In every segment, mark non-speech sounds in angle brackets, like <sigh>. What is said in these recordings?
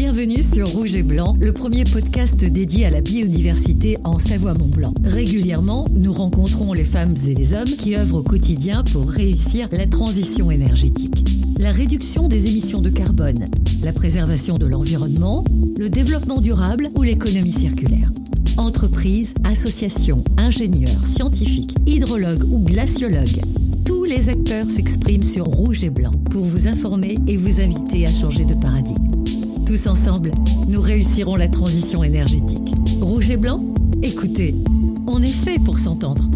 Bienvenue sur Rouge et Blanc, le premier podcast dédié à la biodiversité en Savoie-Mont-Blanc. Régulièrement, nous rencontrons les femmes et les hommes qui œuvrent au quotidien pour réussir la transition énergétique. La réduction des émissions de carbone, la préservation de l'environnement, le développement durable ou l'économie circulaire. Entreprises, associations, ingénieurs, scientifiques, hydrologues ou glaciologues, tous les acteurs s'expriment sur Rouge et Blanc pour vous informer et vous inviter à changer de paradigme. Tous ensemble, nous réussirons la transition énergétique. Rouge et Blanc Écoutez, on est fait pour s'entendre.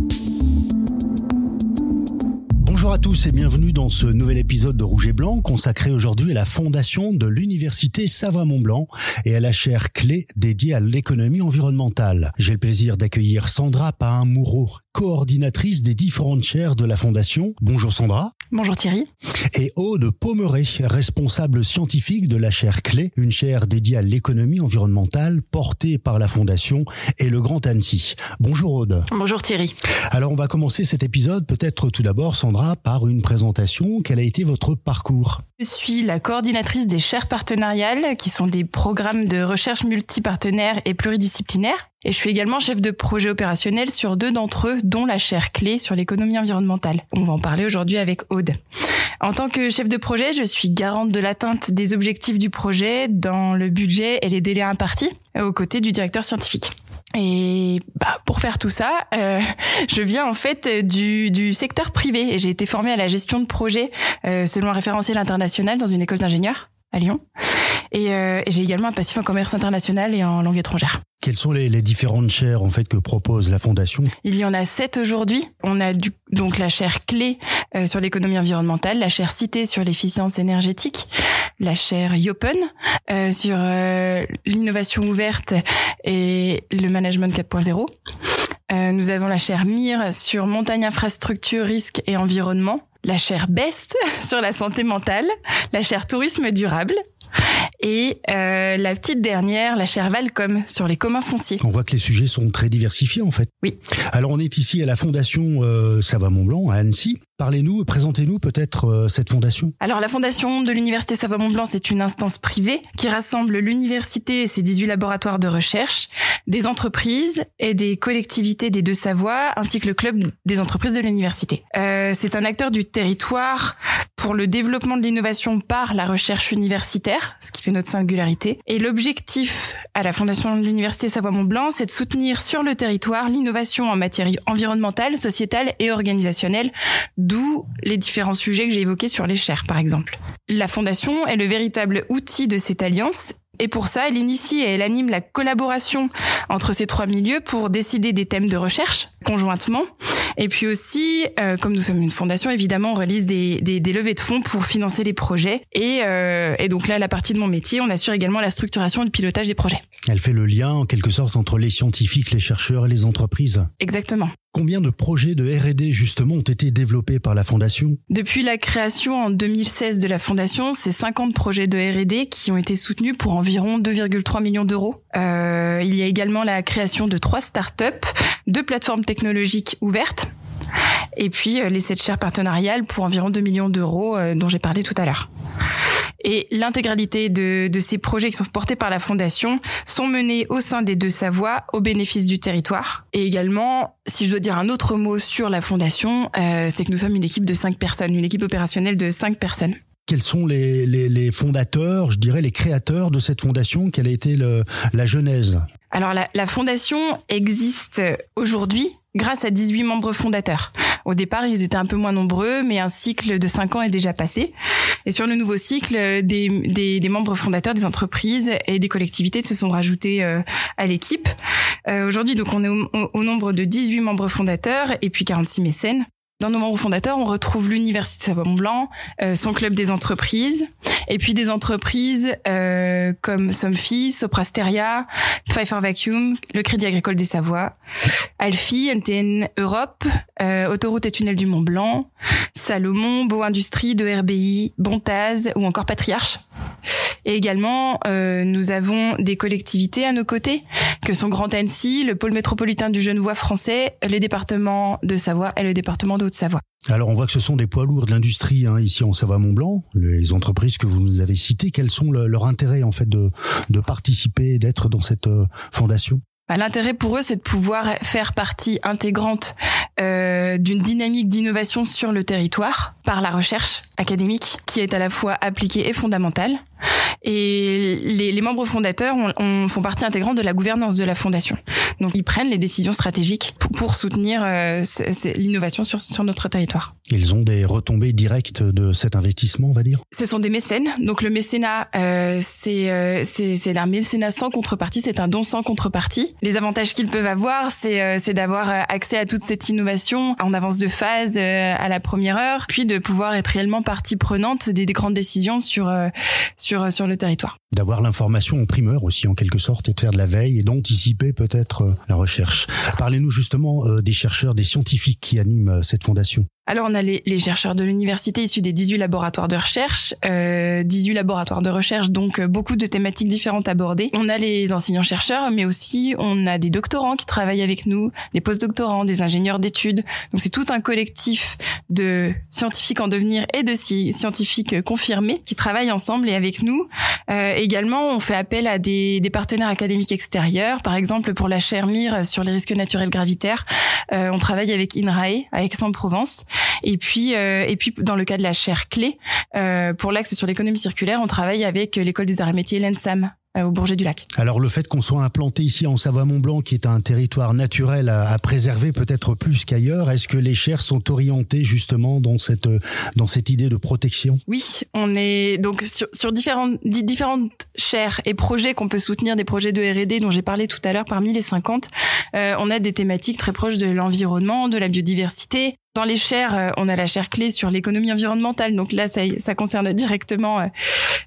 Bonjour à tous et bienvenue dans ce nouvel épisode de Rouge et Blanc consacré aujourd'hui à la fondation de l'Université Savoie-Mont-Blanc et à la chaire clé dédiée à l'économie environnementale. J'ai le plaisir d'accueillir Sandra Pain-Moureau, coordinatrice des différentes chaires de la Fondation. Bonjour Sandra. Bonjour Thierry. Et Aude Pommeret, responsable scientifique de la chaire Clé, une chaire dédiée à l'économie environnementale portée par la Fondation et le Grand Annecy. Bonjour Aude. Bonjour Thierry. Alors on va commencer cet épisode peut-être tout d'abord Sandra par une présentation. Quel a été votre parcours? Je suis la coordinatrice des chaires partenariales qui sont des programmes de recherche multipartenaires et pluridisciplinaires et je suis également chef de projet opérationnel sur deux d'entre eux, dont la chaire clé sur l'économie environnementale. On va en parler aujourd'hui avec Aude. En tant que chef de projet, je suis garante de l'atteinte des objectifs du projet dans le budget et les délais impartis, aux côtés du directeur scientifique. Et bah, pour faire tout ça, euh, <laughs> je viens en fait du, secteur privé et j'ai été formée à la gestion de projet euh, selon un référentiel international dans une école d'ingénieurs à Lyon. Et, euh, j'ai également un passif en commerce international et en langue étrangère. Quelles sont les, les, différentes chaires en fait que propose la fondation? Il y en a sept aujourd'hui. On a du, donc la chaire clé euh, sur l'économie environnementale, la chaire cité sur l'efficience énergétique, la chaire Yopen euh, sur euh, l'innovation ouverte et le management 4.0. Euh, nous avons la chaire MIR sur montagne infrastructure, risque et environnement, la chaire BEST <laughs> sur la santé mentale, la chaire tourisme durable et euh, la petite dernière, la chaire Valcom, sur les communs fonciers. On voit que les sujets sont très diversifiés en fait. Oui. Alors on est ici à la fondation euh, Savoie-Mont-Blanc à Annecy. Parlez-nous, présentez-nous peut-être euh, cette fondation. Alors la fondation de l'Université Savoie-Mont-Blanc, c'est une instance privée qui rassemble l'université et ses 18 laboratoires de recherche, des entreprises et des collectivités des deux Savoies, ainsi que le club des entreprises de l'université. Euh, c'est un acteur du territoire pour le développement de l'innovation par la recherche universitaire, ce qui fait notre singularité. Et l'objectif à la fondation de l'Université Savoie-Mont-Blanc, c'est de soutenir sur le territoire l'innovation en matière environnementale, sociétale et organisationnelle, d'où les différents sujets que j'ai évoqués sur les chaires, par exemple. La fondation est le véritable outil de cette alliance et pour ça, elle initie et elle anime la collaboration entre ces trois milieux pour décider des thèmes de recherche conjointement. Et puis aussi, euh, comme nous sommes une fondation, évidemment, on réalise des, des, des levées de fonds pour financer les projets. Et, euh, et donc là, la partie de mon métier, on assure également la structuration et le pilotage des projets. Elle fait le lien, en quelque sorte, entre les scientifiques, les chercheurs et les entreprises. Exactement. Combien de projets de R&D justement ont été développés par la Fondation? Depuis la création en 2016 de la Fondation, c'est 50 projets de R&D qui ont été soutenus pour environ 2,3 millions d'euros. Euh, il y a également la création de trois startups, deux plateformes technologiques ouvertes, et puis euh, les sept chaires partenariales pour environ 2 millions d'euros euh, dont j'ai parlé tout à l'heure. Et l'intégralité de, de, ces projets qui sont portés par la Fondation sont menés au sein des deux Savoies au bénéfice du territoire. Et également, si je dois dire un autre mot sur la Fondation, euh, c'est que nous sommes une équipe de cinq personnes, une équipe opérationnelle de cinq personnes. Quels sont les, les, les fondateurs, je dirais les créateurs de cette fondation? Quelle a été le, la genèse? Alors la, la, fondation existe aujourd'hui grâce à 18 membres fondateurs. Au départ, ils étaient un peu moins nombreux, mais un cycle de 5 ans est déjà passé. Et sur le nouveau cycle, des, des, des membres fondateurs des entreprises et des collectivités se sont rajoutés euh, à l'équipe. Euh, Aujourd'hui, donc, on est au, au, nombre de 18 membres fondateurs et puis 46 mécènes. Dans nos membres fondateurs, on retrouve l'Université Savoie-Mont-Blanc, euh, son club des entreprises, et puis des entreprises euh, comme Somfy, Soprasteria, Pfeiffer Vacuum, le Crédit Agricole des Savoies, Alfi, NTN Europe, euh, Autoroute et Tunnel du Mont Blanc, Salomon, Beau Industrie, de RBI, Bontaz ou encore Patriarche. Et également, euh, nous avons des collectivités à nos côtés, que sont Grand Annecy, le pôle métropolitain du Genevois français, les départements de Savoie et le département de Haute-Savoie. Alors on voit que ce sont des poids lourds de l'industrie hein, ici en Savoie-Mont-Blanc, les entreprises que vous nous avez citées. Quels sont leur intérêt en fait de, de participer, d'être dans cette euh, fondation? Bah, L'intérêt pour eux, c'est de pouvoir faire partie intégrante euh, d'une dynamique d'innovation sur le territoire par la recherche académique qui est à la fois appliquée et fondamentale. Et les, les membres fondateurs on, font partie intégrante de la gouvernance de la fondation. Donc ils prennent les décisions stratégiques pour, pour soutenir euh, l'innovation sur, sur notre territoire. Ils ont des retombées directes de cet investissement, on va dire? Ce sont des mécènes. Donc le mécénat, euh, c'est euh, c'est un mécénat sans contrepartie, c'est un don sans contrepartie. Les avantages qu'ils peuvent avoir, c'est euh, d'avoir euh, accès à toute cette innovation en avance de phase euh, à la première heure, puis de pouvoir être réellement partie prenante des, des grandes décisions sur sur sur le territoire d'avoir l'information en primeur aussi en quelque sorte et de faire de la veille et d'anticiper peut-être la recherche. Parlez-nous justement des chercheurs, des scientifiques qui animent cette fondation. Alors on a les, les chercheurs de l'université issus des 18 laboratoires de recherche, euh, 18 laboratoires de recherche, donc euh, beaucoup de thématiques différentes abordées. On a les enseignants-chercheurs, mais aussi on a des doctorants qui travaillent avec nous, des postdoctorants, des ingénieurs d'études. Donc c'est tout un collectif de scientifiques en devenir et de scientifiques confirmés qui travaillent ensemble et avec nous. Euh, également, on fait appel à des, des, partenaires académiques extérieurs, par exemple pour la chaire MIR sur les risques naturels gravitaires. Euh, on travaille avec INRAE à Aix-en-Provence. Et puis, euh, et puis dans le cas de la chaire clé, euh, pour l'axe sur l'économie circulaire, on travaille avec l'école des arts et métiers l'ENSAM. euh, au Bourget du Lac. Alors le fait qu'on soit implanté ici en Savoie-Mont-Blanc, qui est un territoire naturel à, à préserver peut-être plus qu'ailleurs, est-ce que les chaires sont orientées justement dans cette dans cette idée de protection? Oui, on est donc sur, sur différentes différentes chaires et projets qu'on peut soutenir, des projets de R&D dont j'ai parlé tout à l'heure parmi les 50. Euh, on a des thématiques très proches de l'environnement, de la biodiversité, dans les chaires, euh, on a la chaire clé sur l'économie environnementale. Donc là, ça, ça concerne directement, euh,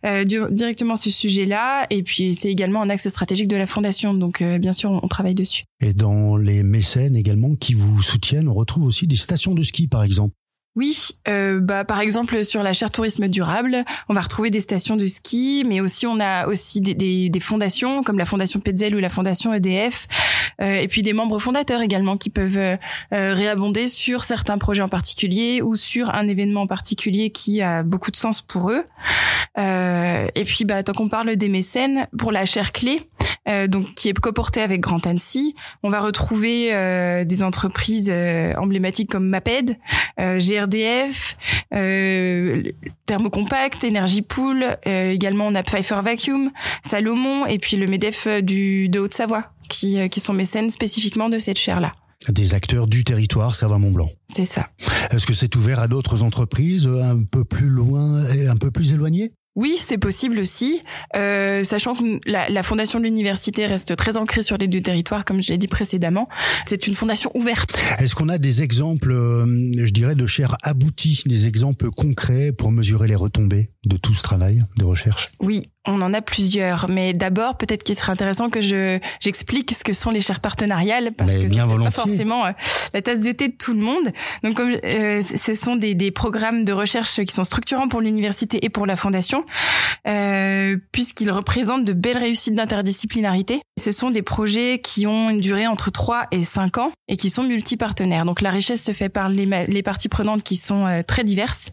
euh directement ce sujet-là. Et puis, c'est également un axe stratégique de la fondation. Donc, euh, bien sûr, on, travaille dessus. Et dans les mécènes également qui vous soutiennent, on retrouve aussi des stations de ski, par exemple. Oui, euh, bah par exemple sur la chaire tourisme durable, on va retrouver des stations de ski, mais aussi on a aussi des, des, des fondations comme la fondation Petzel ou la fondation EDF, euh, et puis des membres fondateurs également qui peuvent euh, réabonder sur certains projets en particulier ou sur un événement en particulier qui a beaucoup de sens pour eux. Euh, et puis bah tant qu'on parle des mécènes, pour la chaire clé, euh, donc qui est coporté avec Grand Annecy. On va retrouver euh, des entreprises euh, emblématiques comme Maped, GRDF, Thermocompact, Energy Pool. également, on a Pfeiffer Vacuum, Salomon et puis le Medef du de Haute-Savoie qui, qui sont mécènes spécifiquement de cette chaire-là des acteurs du territoire Savoie-Mont-Blanc. C'est ça. Est-ce que c'est ouvert à d'autres entreprises un peu plus loin et un peu plus éloignées? Oui, c'est possible aussi, euh, sachant que la, la fondation de l'université reste très ancrée sur les deux territoires, comme je l'ai dit précédemment. C'est une fondation ouverte. Est-ce qu'on a des exemples, euh, je dirais, de chair aboutis, des exemples concrets pour mesurer les retombées de tout ce travail de recherche? Oui, on en a plusieurs, mais d'abord peut-être qu'il serait intéressant que je j'explique ce que sont les chaires partenariales parce que c'est pas forcément euh, la tasse de thé de tout le monde. Donc comme euh, ce sont des, des programmes de recherche qui sont structurants pour l'université et pour la fondation, euh, puisqu'ils représentent de belles réussites d'interdisciplinarité. Ce sont des projets qui ont une durée entre 3 et 5 ans et qui sont multipartenaires. Donc la richesse se fait par les, les parties prenantes qui sont euh, très diverses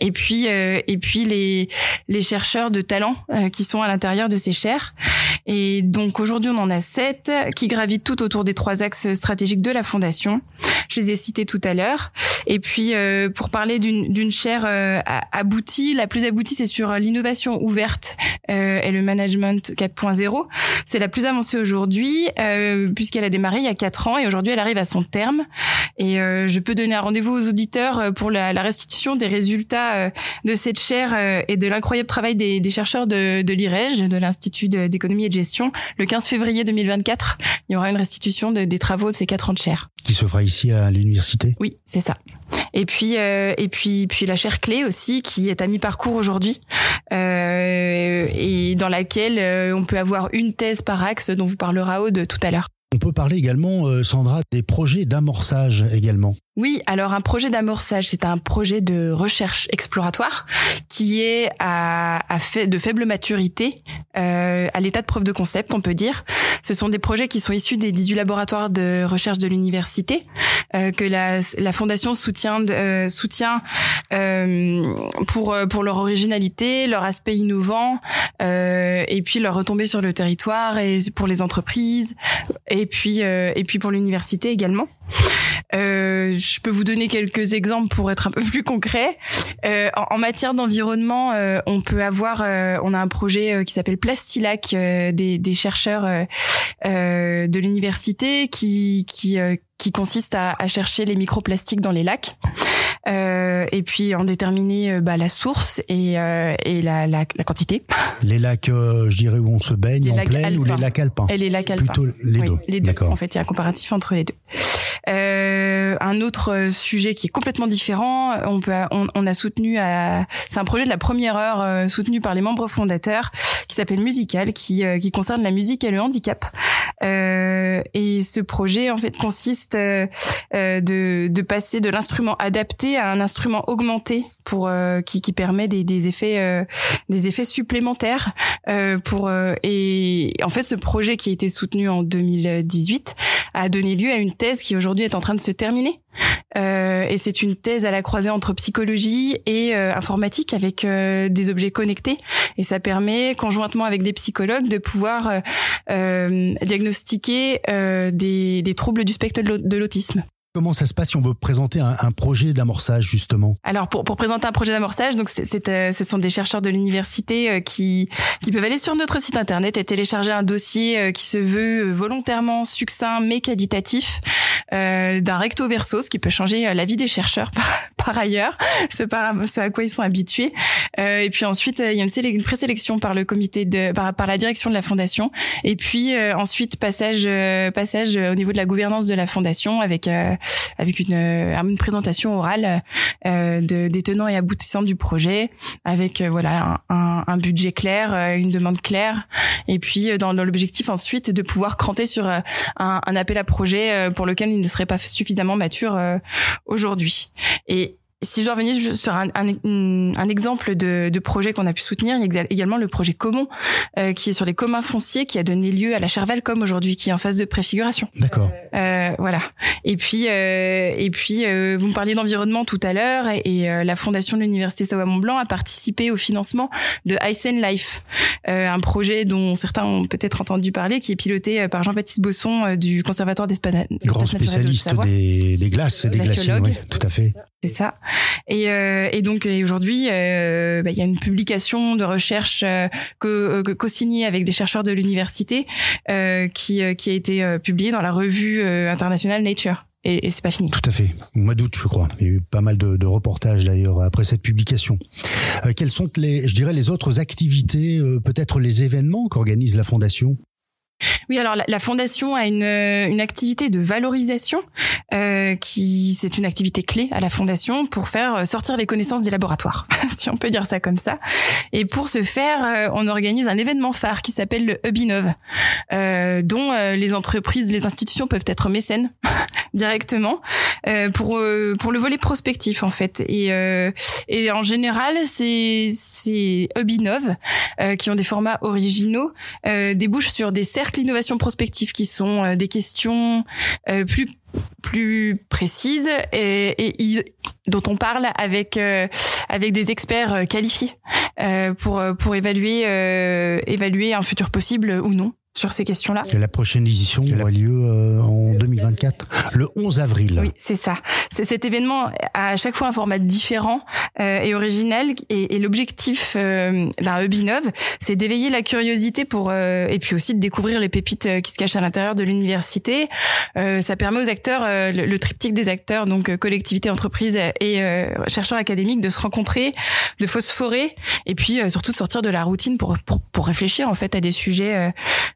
et puis et puis les les chercheurs de talent qui sont à l'intérieur de ces chaires. Et donc aujourd'hui, on en a sept qui gravitent tout autour des trois axes stratégiques de la fondation. Je les ai cités tout à l'heure. Et puis euh, pour parler d'une chaire euh, aboutie, la plus aboutie, c'est sur l'innovation ouverte euh, et le management 4.0. C'est la plus avancée aujourd'hui puisqu'elle a démarré il y a quatre ans et aujourd'hui elle arrive à son terme. Et je peux donner un rendez-vous aux auditeurs pour la, la restitution des résultats de cette chaire et de l'incroyable travail des, des chercheurs de de l'IREG, de l'Institut d'économie et de gestion. Le 15 février 2024, il y aura une restitution des travaux de ces quatre ans de chaire. Qui se fera ici à l'université Oui, c'est ça. Et puis euh, et puis puis la chaire clé aussi qui est à mi-parcours aujourd'hui euh, et dans laquelle euh, on peut avoir une thèse par axe dont vous parlera Aude tout à l'heure. On peut parler également, Sandra, des projets d'amorçage également. Oui, alors un projet d'amorçage, c'est un projet de recherche exploratoire qui est à, à fait, de faible maturité, euh, à l'état de preuve de concept, on peut dire. Ce sont des projets qui sont issus des 18 laboratoires de recherche de l'université euh, que la, la fondation soutient, euh, soutient euh, pour pour leur originalité, leur aspect innovant euh, et puis leur retombée sur le territoire et pour les entreprises et puis euh, et puis pour l'université également. Euh, je peux vous donner quelques exemples pour être un peu <laughs> plus concret. Euh, en, en, matière d'environnement, euh, on peut avoir, euh, on a un projet euh, qui s'appelle Plastilac des, des, chercheurs de l'université qui qui qui consiste à, à, chercher les microplastiques dans les lacs. Euh, et puis en déterminer bah, la source et, euh, et la, la, la, quantité. Les lacs, euh, je dirais, où on se baigne en plaine ou les lacs alpins Et les lacs alpins. Plutôt les oui, deux. Les deux. En fait, il y a un comparatif entre les deux. Euh, un autre sujet qui est complètement différent, on peut, on, on a soutenu, c'est un projet de la première heure euh, soutenu par les membres fondateurs qui s'appelle Musical, qui, euh, qui concerne la musique et le handicap. Euh, et ce projet en fait consiste euh, de, de passer de l'instrument adapté à un instrument augmenté pour qui, qui permet des, des effets des effets supplémentaires pour et en fait ce projet qui a été soutenu en 2018 a donné lieu à une thèse qui aujourd'hui est en train de se terminer euh, et c'est une thèse à la croisée entre psychologie et euh, informatique avec euh, des objets connectés. Et ça permet, conjointement avec des psychologues, de pouvoir euh, diagnostiquer des, des troubles du spectre de l'autisme. Comment ça se passe si on veut présenter un, projet d'amorçage justement? Alors pour, pour présenter un projet d'amorçage, donc c'est, euh, ce sont des chercheurs de l'université euh, qui qui peuvent aller sur notre site internet et télécharger un dossier euh, qui se veut volontairement succinct mais qualitatif euh, d'un recto verso, ce qui peut changer la vie des chercheurs <laughs> par, ailleurs, c'est à quoi ils sont habitués. Euh, et puis ensuite il y a une, une présélection par le comité de par, par la direction de la fondation et puis ensuite passage passage au niveau de la gouvernance de la fondation avec avec une, euh, une présentation orale euh, de, des tenants et aboutissants du projet, avec euh, voilà un, un, budget clair, une demande claire, et puis dans, dans l'objectif ensuite de pouvoir cranter sur un, un, appel à projet pour lequel il ne serait pas suffisamment mature aujourd'hui. Et si je dois revenir sur un, un, un exemple de, de, projet qu'on a pu soutenir, il y a également le projet Commun, euh, qui est sur les communs fonciers, qui a donné lieu à la Chervalcom aujourd'hui, qui est en phase de préfiguration. D'accord. Euh, voilà. Et puis, euh, et puis, euh, vous me parliez d'environnement tout à l'heure, et, et euh, la fondation de l'université Savoie Mont Blanc a participé au financement de Isen Life, euh, un projet dont certains ont peut-être entendu parler, qui est piloté par Jean-Baptiste Bosson du Conservatoire d'Espagne. Grand spécialiste de des, des glaces et des glaciers, oui, tout à fait. C'est ça. Et, euh, et donc aujourd'hui, euh, bah, il y a une publication de recherche euh, co-signée avec des chercheurs de l'université qui, a été publiée dans la revue internationale Nature. Et, et c'est pas fini. Tout à fait. Au mois d'août, je crois. Il y a eu pas mal de, reportages d'ailleurs après cette publication. Quelles sont les, je dirais, les autres activités, peut-être les événements qu'organise la fondation? Oui, alors la, la, fondation a une, une activité de valorisation euh, qui c'est une activité clé à la fondation pour faire sortir les connaissances des laboratoires, <laughs> si on peut dire ça comme ça. Et pour ce faire, euh, on organise un événement phare qui s'appelle le Hubinov, euh, dont euh, les entreprises, les institutions peuvent être mécènes <laughs> directement euh, pour pour le volet prospectif en fait. Et et en général, c'est c'est Hubinov qui ont des formats originaux débouchent sur des cercles l'innovation prospective qui sont euh, des questions euh, plus plus précises et, dont on parle avec euh, avec des experts qualifiés pour pour évaluer évaluer un futur possible ou non sur ces questions-là. Et la prochaine édition aura lieu euh, en 2024, le 11 avril. Oui, c'est ça. C'est cet événement a à chaque fois un format différent euh, et original. Et, et l'objectif euh, d'un Hubinov, c'est d'éveiller la curiosité pour euh, et puis aussi de découvrir les pépites euh, qui se cachent à l'intérieur de l'université. Euh, ça permet aux acteurs, le, le, triptyque des acteurs, donc collectivité, entreprise et chercheurs académiques, de se rencontrer, de phosphorer et puis surtout de sortir de la routine pour, pour, pour réfléchir en fait à des sujets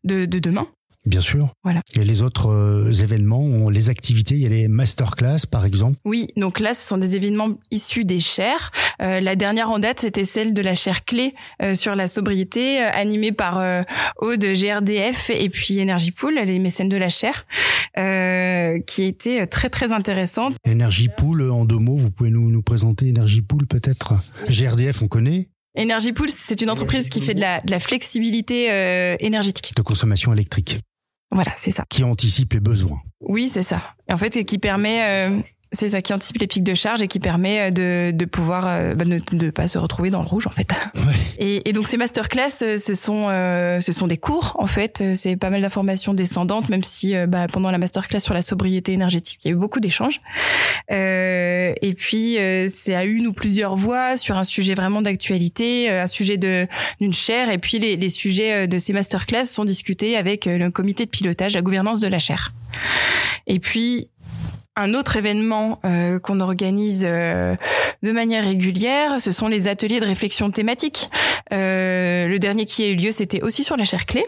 de, de demain. Bien sûr. Voilà. Et les autres euh, événements, les activités, il y a les masterclass par exemple. Oui, donc là, ce sont des événements issus des chaires. Euh, la dernière en date, c'était celle de la chaire clé euh, sur la sobriété, animée par Aude GRDF et puis Energy Pool, les mécènes de la chaire, qui était très très intéressante. Energy Pool, en deux mots, vous pouvez nous, nous présenter Energy Pool peut-être? GRDF, on connaît Energy Pool, c'est une entreprise qui fait de la, de la flexibilité énergétique. De consommation électrique. Voilà, c'est ça. Qui anticipe les besoins. Oui, c'est ça. Et en fait, qui permet euh, c'est ça qui anticipe les pics de charge et qui permet euh, de, de pouvoir euh, bah, ne de, pas se retrouver dans le rouge en fait. <laughs> Et, et, donc ces masterclass, euh, ce sont ce sont des cours en fait. C'est pas mal d'informations descendantes, même si bah, pendant la masterclass sur la sobriété énergétique, il y a eu beaucoup d'échanges. Euh, et puis c'est à une ou plusieurs voix sur un sujet vraiment d'actualité, un sujet de d'une chaire. Et puis les, les sujets de ces masterclass sont discutés avec le comité de pilotage, la gouvernance de la chaire. Et puis un autre événement euh, qu'on organise euh, de manière régulière, ce sont les ateliers de réflexion thématique. Euh, le dernier qui a eu lieu, c'était aussi sur la chair clé,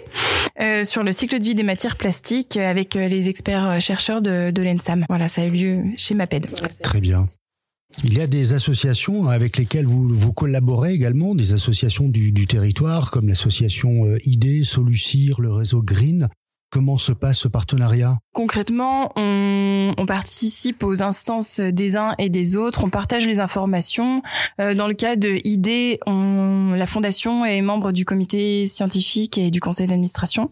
sur le cycle de vie des matières plastiques avec les experts chercheurs de, de l'ENSAM. Voilà, ça a eu lieu chez MAPED. Très bien. Il y a des associations avec lesquelles vous, vous collaborez également, des associations du, du territoire comme l'association ID, Solucir, le réseau Green. Comment se passe ce partenariat? Concrètement, on, on, participe aux instances des uns et des autres, on partage les informations. Euh, dans le cas de ID, on, la fondation est membre du comité scientifique et du conseil d'administration.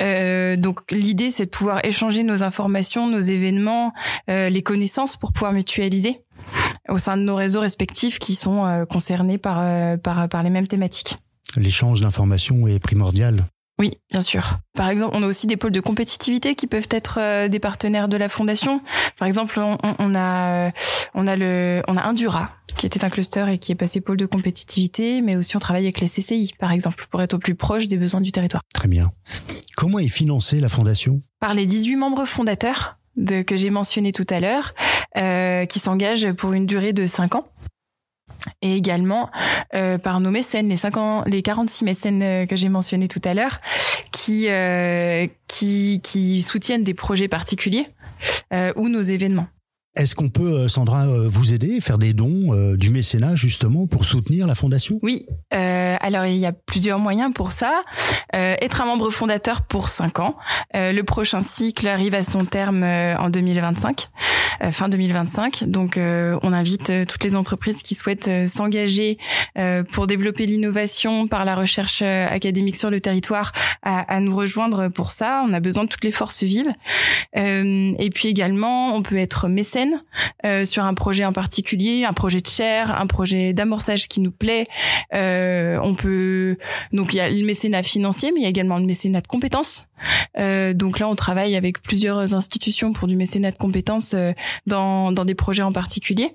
Euh, donc l'idée, c'est de pouvoir échanger nos informations, nos événements, euh, les connaissances pour pouvoir mutualiser au sein de nos réseaux respectifs qui sont euh, concernés par, euh, par, par les mêmes thématiques. L'échange d'informations est primordial. Oui, bien sûr. Par exemple, on a aussi des pôles de compétitivité qui peuvent être euh, des partenaires de la fondation. Par exemple, on, on a euh, on a le on a Indura qui était un cluster et qui est passé pôle de compétitivité, mais aussi on travaille avec les CCI, par exemple, pour être au plus proche des besoins du territoire. Très bien. Comment est financée la fondation? Par les 18 membres fondateurs de, que j'ai mentionné tout à l'heure, euh, qui s'engagent pour une durée de 5 ans et également euh, par nos mécènes, les, 5 ans, les 46 mécènes euh, que j'ai mentionnés tout à l'heure, qui, euh, qui, qui soutiennent des projets particuliers ou nos événements. Est-ce qu'on peut, euh, Sandra, euh, vous aider, faire des dons, euh, du mécénat justement pour soutenir la fondation? Oui, euh, alors il y a plusieurs moyens pour ça. Euh, être un membre fondateur pour 5 ans. Euh, le prochain cycle arrive à son terme en 2025, fin 2025. Donc on invite toutes les entreprises qui souhaitent s'engager pour développer l'innovation par la recherche académique sur le territoire à, à, nous rejoindre pour ça. On a besoin de toutes les forces vives. et puis également, on peut être mécène euh, sur un projet en particulier, un projet de chair, un projet d'amorçage qui nous plaît. Euh, on peut donc il y a le mécénat financier, mais il y a également le mécénat de compétences. Euh, donc là, on travaille avec plusieurs institutions pour du mécénat de compétences euh, dans, dans des projets en particulier.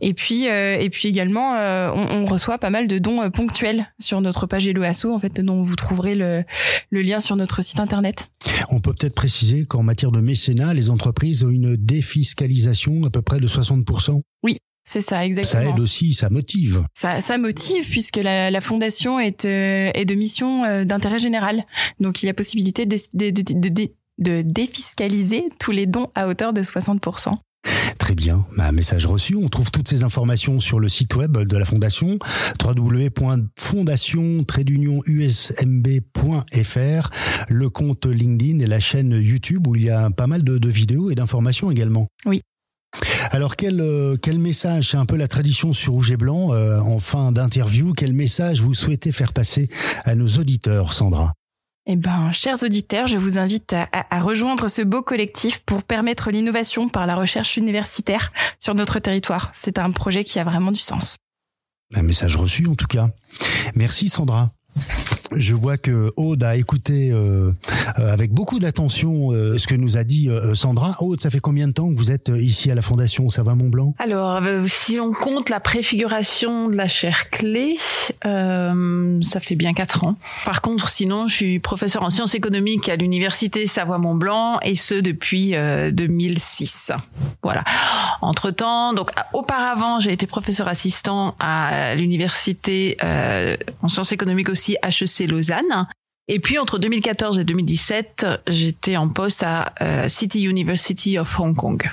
Et puis euh, et puis également, on, on, reçoit pas mal de dons ponctuels sur notre page Hello Asso, en fait, dont vous trouverez le, le lien sur notre site internet. On peut peut-être préciser qu'en matière de mécénat, les entreprises ont une défiscalisation à peu près de 60%. Oui, c'est ça, exactement. Ça aide aussi, ça motive. Ça, ça motive puisque la, la fondation est, euh, est de mission euh, d'intérêt général. Donc il y a possibilité de, de, de, de, défiscaliser tous les dons à hauteur de 60%. Très bien, bah, message reçu. On trouve toutes ces informations sur le site web de la Fondation, www.fondation-usmb.fr, le compte LinkedIn et la chaîne YouTube où il y a pas mal de, de vidéos et d'informations également. Oui. Alors quel, euh, quel message, c'est un peu la tradition sur Rouge et Blanc, euh, en fin d'interview, quel message vous souhaitez faire passer à nos auditeurs, Sandra? Eh ben, chers auditeurs, je vous invite à, à, rejoindre ce beau collectif pour permettre l'innovation par la recherche universitaire sur notre territoire. C'est un projet qui a vraiment du sens. Un message reçu en tout cas. Merci Sandra. Je vois que Aude a écouté euh, euh, avec beaucoup d'attention euh, ce que nous a dit Sandra. Aude, ça fait combien de temps que vous êtes ici à la Fondation? Savoie Mont Blanc? Alors, si on compte la préfiguration de la chaire clé, ça fait bien quatre ans. Par contre, sinon, je suis professeur en sciences économiques à l'université Savoie Mont Blanc et ce depuis 2006. Voilà. Entre temps, donc auparavant, j'ai été professeur assistant à l'université en sciences économiques aussi HEC Lausanne. Et puis entre 2014 et 2017, j'étais en poste à City University of Hong Kong.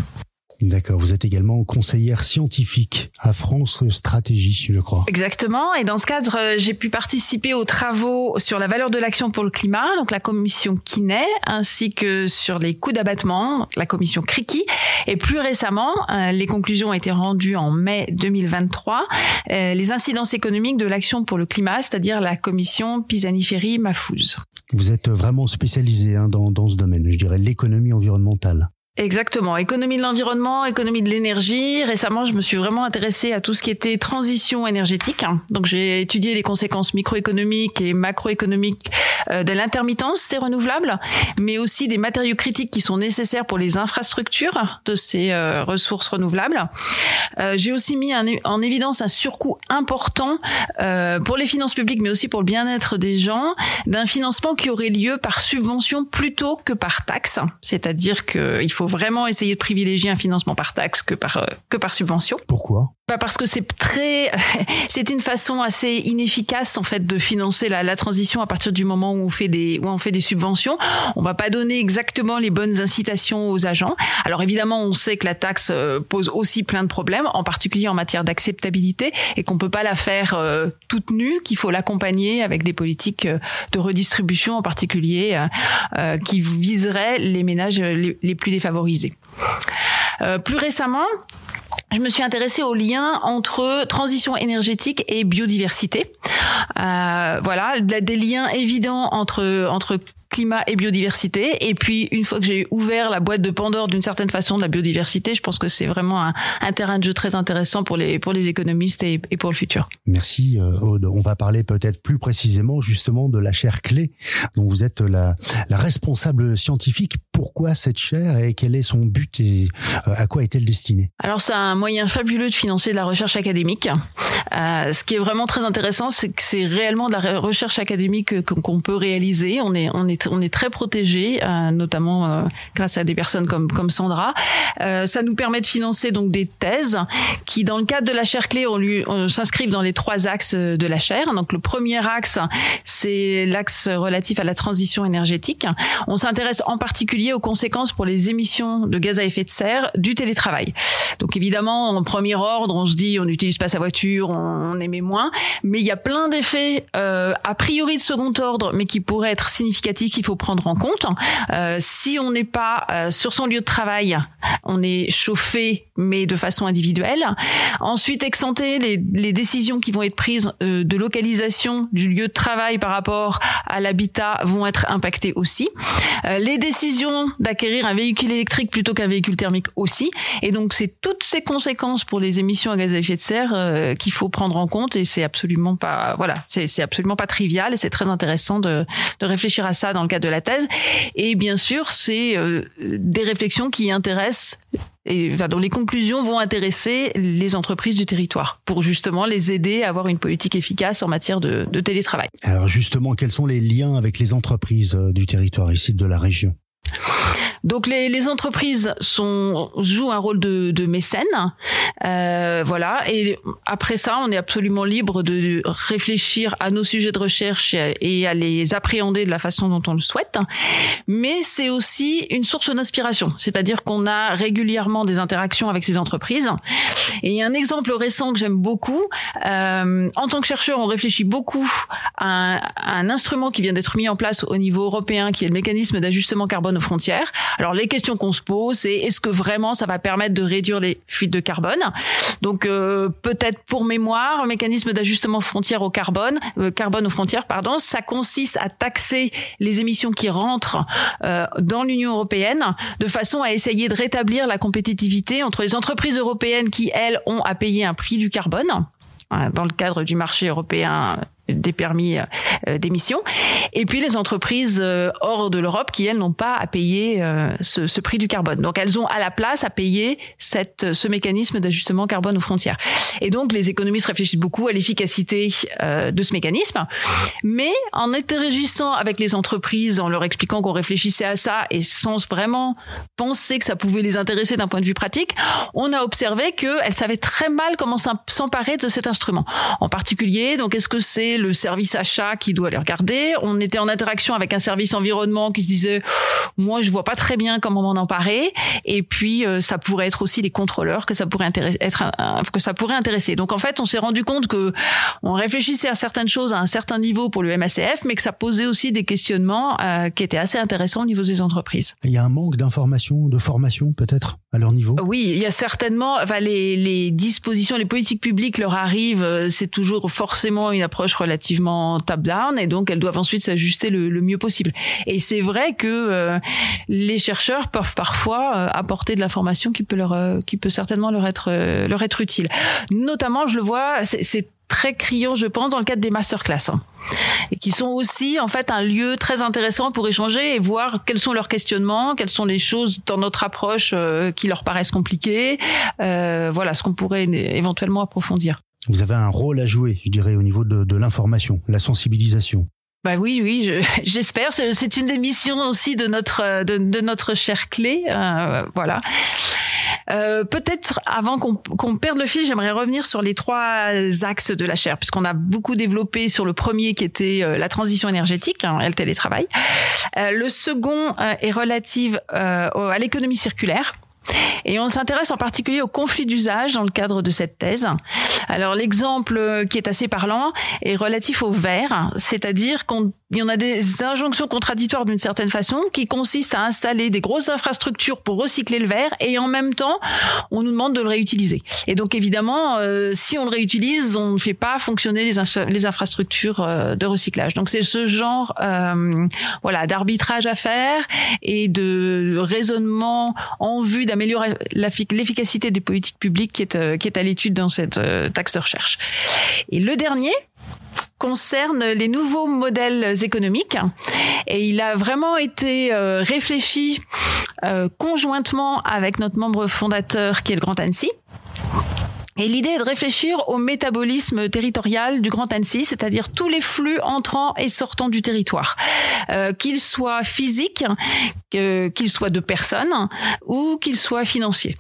D'accord. Vous êtes également conseillère scientifique à France Stratégie, je crois. Exactement. Et dans ce cadre, euh, j'ai pu participer aux travaux sur la valeur de l'action pour le climat, donc la commission Kinet, ainsi que sur les coûts d'abattement, la commission Criki. Et plus récemment, euh, les conclusions ont été rendues en mai 2023, euh, les incidences économiques de l'action pour le climat, c'est-à-dire la commission Pisani-Ferry-Mafouz. Vous êtes vraiment spécialisé hein, dans, dans ce domaine, je dirais l'économie environnementale. Exactement, économie de l'environnement, économie de l'énergie. Récemment, je me suis vraiment intéressée à tout ce qui était transition énergétique. Donc, j'ai étudié les conséquences microéconomiques et macroéconomiques euh, de l'intermittence des renouvelables, mais aussi des matériaux critiques qui sont nécessaires pour les infrastructures de ces euh, ressources renouvelables. Euh, j'ai aussi mis en évidence un surcoût important pour les finances publiques, mais aussi pour le bien-être des gens, d'un financement qui aurait lieu par subvention plutôt que par taxe. C'est-à-dire qu'il faut vraiment essayer de privilégier un financement par taxe que par, euh, que par subvention. Pourquoi? Bah parce que c'est très, <laughs> c'est une façon assez inefficace en fait de financer la, transition à partir du moment où on fait des, où on fait des subventions. On va pas donner exactement les bonnes incitations aux agents. Alors évidemment, on sait que la taxe euh, pose aussi plein de problèmes, en particulier en matière d'acceptabilité, et qu'on peut pas la faire euh, toute nue, qu'il faut l'accompagner avec des politiques de redistribution, en particulier qui viseraient les ménages les, plus défavorisés euh, plus récemment, je me suis intéressée au lien entre transition énergétique et biodiversité. Euh, voilà, des liens évidents entre entre climat et biodiversité. Et puis, une fois que j'ai ouvert la boîte de Pandore d'une certaine façon de la biodiversité, je pense que c'est vraiment un, un, terrain de jeu très intéressant pour les, pour les économistes et, et pour le futur. Merci, euh, Aude. On va parler peut-être plus précisément justement de la chaire clé dont vous êtes la, la responsable scientifique. Pourquoi cette chaire et quel est son but et euh, à quoi est-elle destinée? Alors, c'est un moyen fabuleux de financer de la recherche académique. Euh, ce qui est vraiment très intéressant, c'est que c'est réellement de la recherche académique qu'on peut réaliser. On est, on est on est très protégé, euh, notamment euh, grâce à des personnes comme comme Sandra. Euh, ça nous permet de financer donc des thèses qui, dans le cadre de la chaire clé, on lui s'inscrivent dans les trois axes de la chaire. Donc le premier axe, c'est l'axe relatif à la transition énergétique. On s'intéresse en particulier aux conséquences pour les émissions de gaz à effet de serre du télétravail. Donc évidemment, en premier ordre, on se dit on n'utilise pas sa voiture, on, émet moins, mais il y a plein d'effets a priori de second ordre, mais qui pourraient être significatifs qu'il faut prendre en compte. Euh, si on n'est pas euh, sur son lieu de travail, on est chauffé, mais de façon individuelle. Ensuite, exenter les, les décisions qui vont être prises euh, de localisation du lieu de travail par rapport à l'habitat vont être impactées aussi. les décisions d'acquérir un véhicule électrique plutôt qu'un véhicule thermique aussi. Et donc, c'est toutes ces conséquences pour les émissions à gaz à effet de serre qu'il faut prendre en compte. Et c'est absolument pas, voilà, c'est absolument pas trivial. C'est très intéressant de, réfléchir à ça le cadre de la thèse. Et bien sûr, c'est euh, des réflexions qui intéressent et dont les conclusions vont intéresser les entreprises du territoire pour justement les aider à avoir une politique efficace en matière de, de télétravail. Alors justement, quels sont les liens avec les entreprises euh, du territoire ici de la région? Donc les, les entreprises sont, jouent un rôle de, de mécène, euh, voilà. Et après ça, on est absolument libre de réfléchir à nos sujets de recherche et à les appréhender de la façon dont on le souhaite. Mais c'est aussi une source d'inspiration, c'est-à-dire qu'on a régulièrement des interactions avec ces entreprises. Et un exemple récent que j'aime beaucoup. Euh, en tant que chercheur, on réfléchit beaucoup à un, à un instrument qui vient d'être mis en place au niveau européen, qui est le mécanisme d'ajustement carbone aux frontières. Alors les questions qu'on se pose, c'est est-ce que vraiment ça va permettre de réduire les fuites de carbone? Donc euh, peut-être pour mémoire, mécanisme d'ajustement frontière au carbone, euh, carbone aux frontières, pardon, ça consiste à taxer les émissions qui rentrent euh, dans l'Union européenne de façon à essayer de rétablir la compétitivité entre les entreprises européennes qui elles ont à payer un prix du carbone dans le cadre du marché européen des permis euh, d'émission. Et puis les entreprises euh, hors de l'Europe qui elles n'ont pas à payer euh, ce, prix du carbone. Donc elles ont à la place à payer cette, ce mécanisme d'ajustement carbone aux frontières. Et donc les économistes réfléchissent beaucoup à l'efficacité de ce mécanisme, mais en interagissant avec les entreprises, en leur expliquant qu'on réfléchissait à ça et sans vraiment penser que ça pouvait les intéresser d'un point de vue pratique, on a observé qu'elles savaient très mal comment s'emparer de cet instrument. En particulier, donc est-ce que c'est le service achat qui doit les regarder. On était en interaction avec un service environnement qui disait moi je vois pas très bien comment m'en emparer. Et puis euh, ça pourrait être aussi les contrôleurs que ça pourrait intéresser, être que ça pourrait intéresser. Donc en fait on s'est rendu compte que on réfléchissait à certaines choses à un certain niveau pour le MACF, mais que ça posait aussi des questionnements euh, qui étaient assez intéressants au niveau des entreprises. Il y a un manque d'information, de formation peut-être à leur niveau? Oui, il y a certainement, enfin, les, les dispositions, les politiques publiques leur arrivent, euh, c'est toujours forcément une approche relativement top-down et donc elles doivent ensuite s'ajuster le, le, mieux possible. Et c'est vrai que euh, les chercheurs peuvent parfois euh, apporter de l'information qui peut leur, qui peut certainement leur être, leur être utile. Notamment, je le vois, c'est très criant, je pense, dans le cadre des masterclass. Hein et qui sont aussi en fait un lieu très intéressant pour échanger et voir quels sont leurs questionnements, quelles sont les choses dans notre approche euh, qui leur paraissent compliquées, euh, voilà ce qu'on pourrait éventuellement approfondir. Vous avez un rôle à jouer, je dirais, au niveau de, de l'information, la sensibilisation. Bah oui, oui, <laughs> j'espère. c'est une des missions aussi de notre de, de notre cher clé, euh, voilà. Euh, peut-être avant qu'on perde le fil, j'aimerais revenir sur les trois axes de la chaire, puisqu'on a beaucoup développé sur le premier qui était euh, la transition énergétique hein, et le télétravail. Euh, le second est relative à l'économie circulaire. Et on s'intéresse en particulier au conflit d'usage dans le cadre de cette thèse. Alors l'exemple qui est assez parlant est relatif au verre, c'est-à-dire qu'on il y en a des injonctions contradictoires d'une certaine façon qui consistent à installer des grosses infrastructures pour recycler le verre et en même temps on nous demande de le réutiliser. Et donc évidemment, euh, si on le réutilise, on ne fait pas fonctionner les, infrastructures euh, de recyclage. Donc c'est ce genre euh, voilà d'arbitrage à faire et de raisonnement en vue d'améliorer l'efficacité des politiques publiques qui est à l'étude dans cette taxe de recherche. Et le dernier, concerne les nouveaux modèles économiques. Et il a vraiment été euh, réfléchi euh, conjointement avec notre membre fondateur qui est le Grand Annecy et l'idée est de réfléchir au métabolisme territorial du Grand Annecy, c'est-à-dire tous les flux entrant et sortant du territoire, euh, qu'ils soient physiques, qu'ils soient de personnes ou qu'ils soient financiers.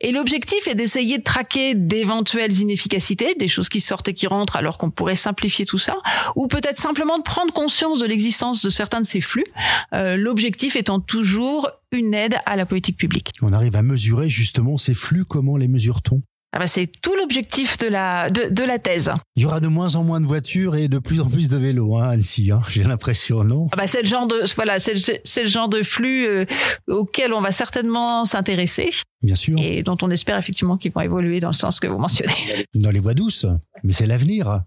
Et l'objectif est d'essayer de traquer d'éventuelles inefficacités, des choses qui sortent et qui rentrent alors qu'on pourrait simplifier tout ça, ou peut-être simplement de prendre conscience de l'existence de certains de ces flux, euh, l'objectif étant toujours une aide à la politique publique. On arrive à mesurer justement ces flux, comment les mesure-t-on ah bah c'est tout l'objectif de la de, de, la thèse. Il y aura de moins en moins de voitures et de plus en plus de vélos, hein, Annecy. Hein, J'ai l'impression, non? Ah bah c'est le genre de voilà, c'est le, genre de flux euh, auquel on va certainement s'intéresser. Bien sûr. Et dont on espère effectivement qu'ils vont évoluer dans le sens que vous mentionnez. Dans les <laughs> voies douces, mais c'est l'avenir.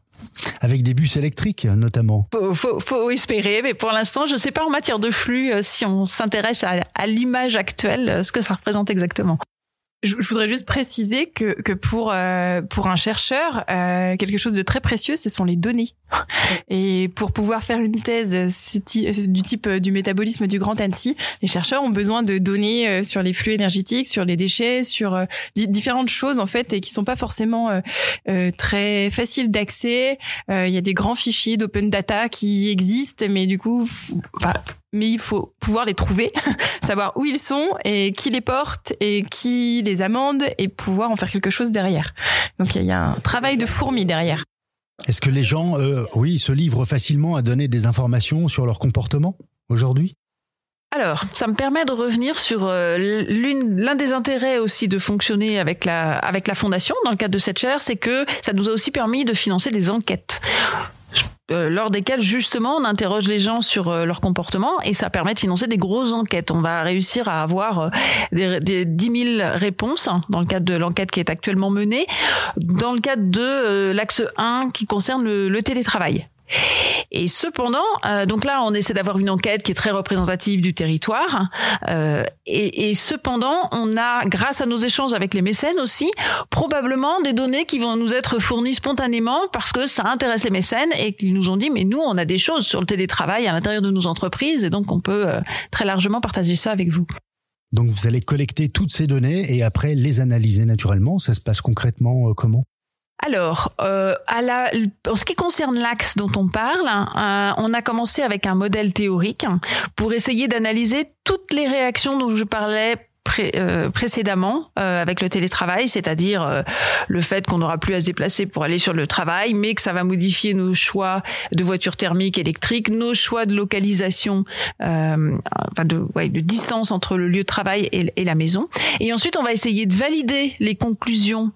Avec des bus électriques, notamment. Faut, faut, faut espérer, mais pour l'instant, je ne sais pas en matière de flux euh, si on s'intéresse à, à l'image actuelle, euh, ce que ça représente exactement. Je, voudrais juste préciser que, que pour euh, pour un chercheur, euh, quelque chose de très précieux, ce sont les données. Et pour pouvoir faire une thèse du type euh, du métabolisme du Grand Annecy, les chercheurs ont besoin de données sur les flux énergétiques, sur les déchets, sur différentes choses en fait, et qui sont pas forcément très faciles d'accès. Il y a des grands fichiers d'open data qui existent, mais du coup, enfin, mais il faut pouvoir les trouver, <laughs> savoir où ils sont et qui les porte et qui les amende et pouvoir en faire quelque chose derrière. Donc il y a un travail de fourmi derrière. Est-ce que les gens, euh, oui, se livrent facilement à donner des informations sur leur comportement aujourd'hui? Alors, ça me permet de revenir sur euh, l'un des intérêts aussi de fonctionner avec la avec la fondation dans le cadre de cette chaire, c'est que ça nous a aussi permis de financer des enquêtes. Euh, lors desquels justement on interroge les gens sur euh, leur comportement et ça permet de financer des grosses enquêtes. On va réussir à avoir euh, des, des 10 000 réponses dans le cadre de l'enquête qui est actuellement menée, dans le cadre de l'axe 1 qui concerne le télétravail. Et cependant, euh, donc là, on essaie d'avoir une enquête qui est très représentative du territoire. Euh, et, cependant, on a, grâce à nos échanges avec les mécènes aussi, probablement des données qui vont nous être fournies spontanément parce que ça intéresse les mécènes et qu'ils nous ont dit, mais nous, on a des choses sur le télétravail à l'intérieur de nos entreprises et donc on peut euh, très largement partager ça avec vous. Donc vous allez collecter toutes ces données et après les analyser naturellement. Ça se passe concrètement comment? Alors, euh, en ce qui concerne l'axe dont on parle, euh, on a commencé avec un modèle théorique pour essayer d'analyser toutes les réactions dont je parlais précédemment avec le télétravail, c'est-à-dire le fait qu'on n'aura plus à se déplacer pour aller sur le travail, mais que ça va modifier nos choix de voitures thermiques, électriques, nos choix de localisation, enfin de, ouais, de distance entre le lieu de travail et, et la maison. Et ensuite, on va essayer de valider les conclusions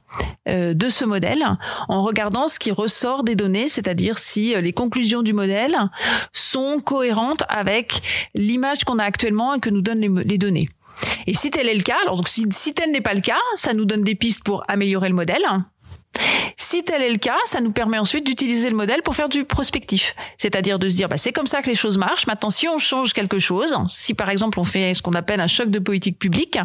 de ce modèle en regardant ce qui ressort des données, c'est-à-dire si les conclusions du modèle sont cohérentes avec l'image qu'on a actuellement et que nous donnent les, données. Et si tel est le cas, alors donc si, tel n'est pas le cas, ça nous donne des pistes pour améliorer le modèle. Si tel est le cas, ça nous permet ensuite d'utiliser le modèle pour faire du prospectif. C'est-à-dire de se dire, bah, c'est comme ça que les choses marchent. Maintenant, si on change quelque chose, si par exemple on fait ce qu'on appelle un choc de politique publique,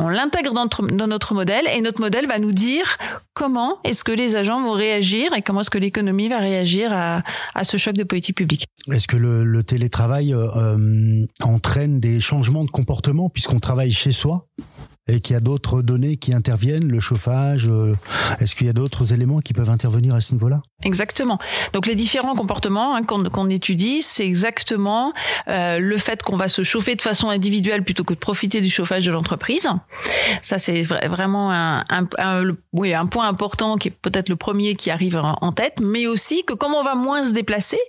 on l'intègre dans notre, modèle et notre modèle va nous dire comment est-ce que les agents vont réagir et comment est-ce que l'économie va réagir à, ce choc de politique publique. Est-ce que le, télétravail euh, euh, entraîne des changements de comportement puisqu'on travaille chez soi? Et qu'il y a d'autres données qui interviennent, le chauffage, euh, est-ce qu'il y a d'autres éléments qui peuvent intervenir à ce niveau-là? Exactement. Donc les différents comportements hein, qu'on étudie, c'est exactement euh, le fait qu'on va se chauffer de façon individuelle plutôt que de profiter du chauffage de l'entreprise. Ça c'est vraiment un, point important qui est peut-être le premier qui arrive en tête, mais aussi que comme on va moins se déplacer,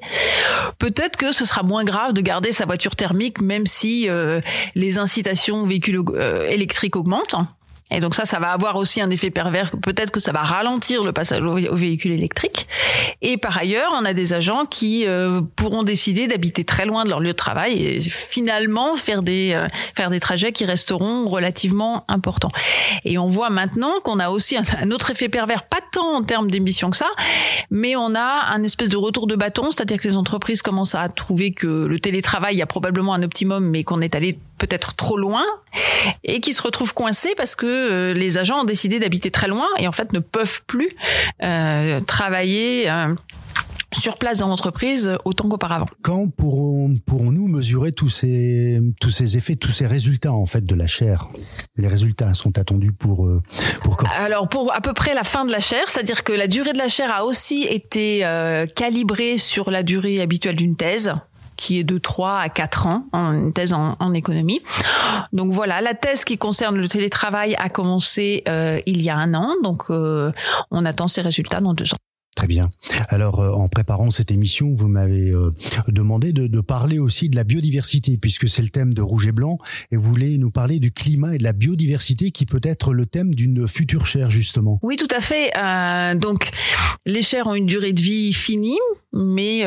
peut-être que ce sera moins grave de garder sa voiture thermique même si euh, les incitations véhicules électriques augmente. Et donc ça, ça va avoir aussi un effet pervers. Peut-être que ça va ralentir le passage au, véhicule électrique. Et par ailleurs, on a des agents qui euh, pourront décider d'habiter très loin de leur lieu de travail et finalement faire des euh, faire des trajets qui resteront relativement importants. Et on voit maintenant qu'on a aussi un, autre effet pervers, pas tant en termes d'émissions que ça, mais on a un espèce de retour de bâton, c'est-à-dire que les entreprises commencent à trouver que le télétravail il a probablement un optimum, mais qu'on est allé peut-être trop loin et qui se retrouvent coincés parce que euh, les agents ont décidé d'habiter très loin et en fait ne peuvent plus euh, travailler euh, sur place dans l'entreprise autant qu'auparavant. Quand pourrons, pourrons-nous mesurer tous ces, tous ces effets, tous ces résultats en fait de la chair? Les résultats sont attendus pour, pour quand? Alors pour à peu près la fin de la chair, c'est-à-dire que la durée de la chair a aussi été calibrée sur la durée habituelle d'une thèse qui est de 3 à 4 ans, en, une thèse en, économie. Donc voilà, la thèse qui concerne le télétravail a commencé euh, il y a un an, donc euh, on attend ses résultats dans deux ans. Très bien. Alors, euh, en préparant cette émission, vous m'avez demandé de, de, parler aussi de la biodiversité, puisque c'est le thème de Rouge et Blanc, et vous voulez nous parler du climat et de la biodiversité, qui peut être le thème d'une future chaire, justement. Oui, tout à fait. donc, les chaires ont une durée de vie finie, mais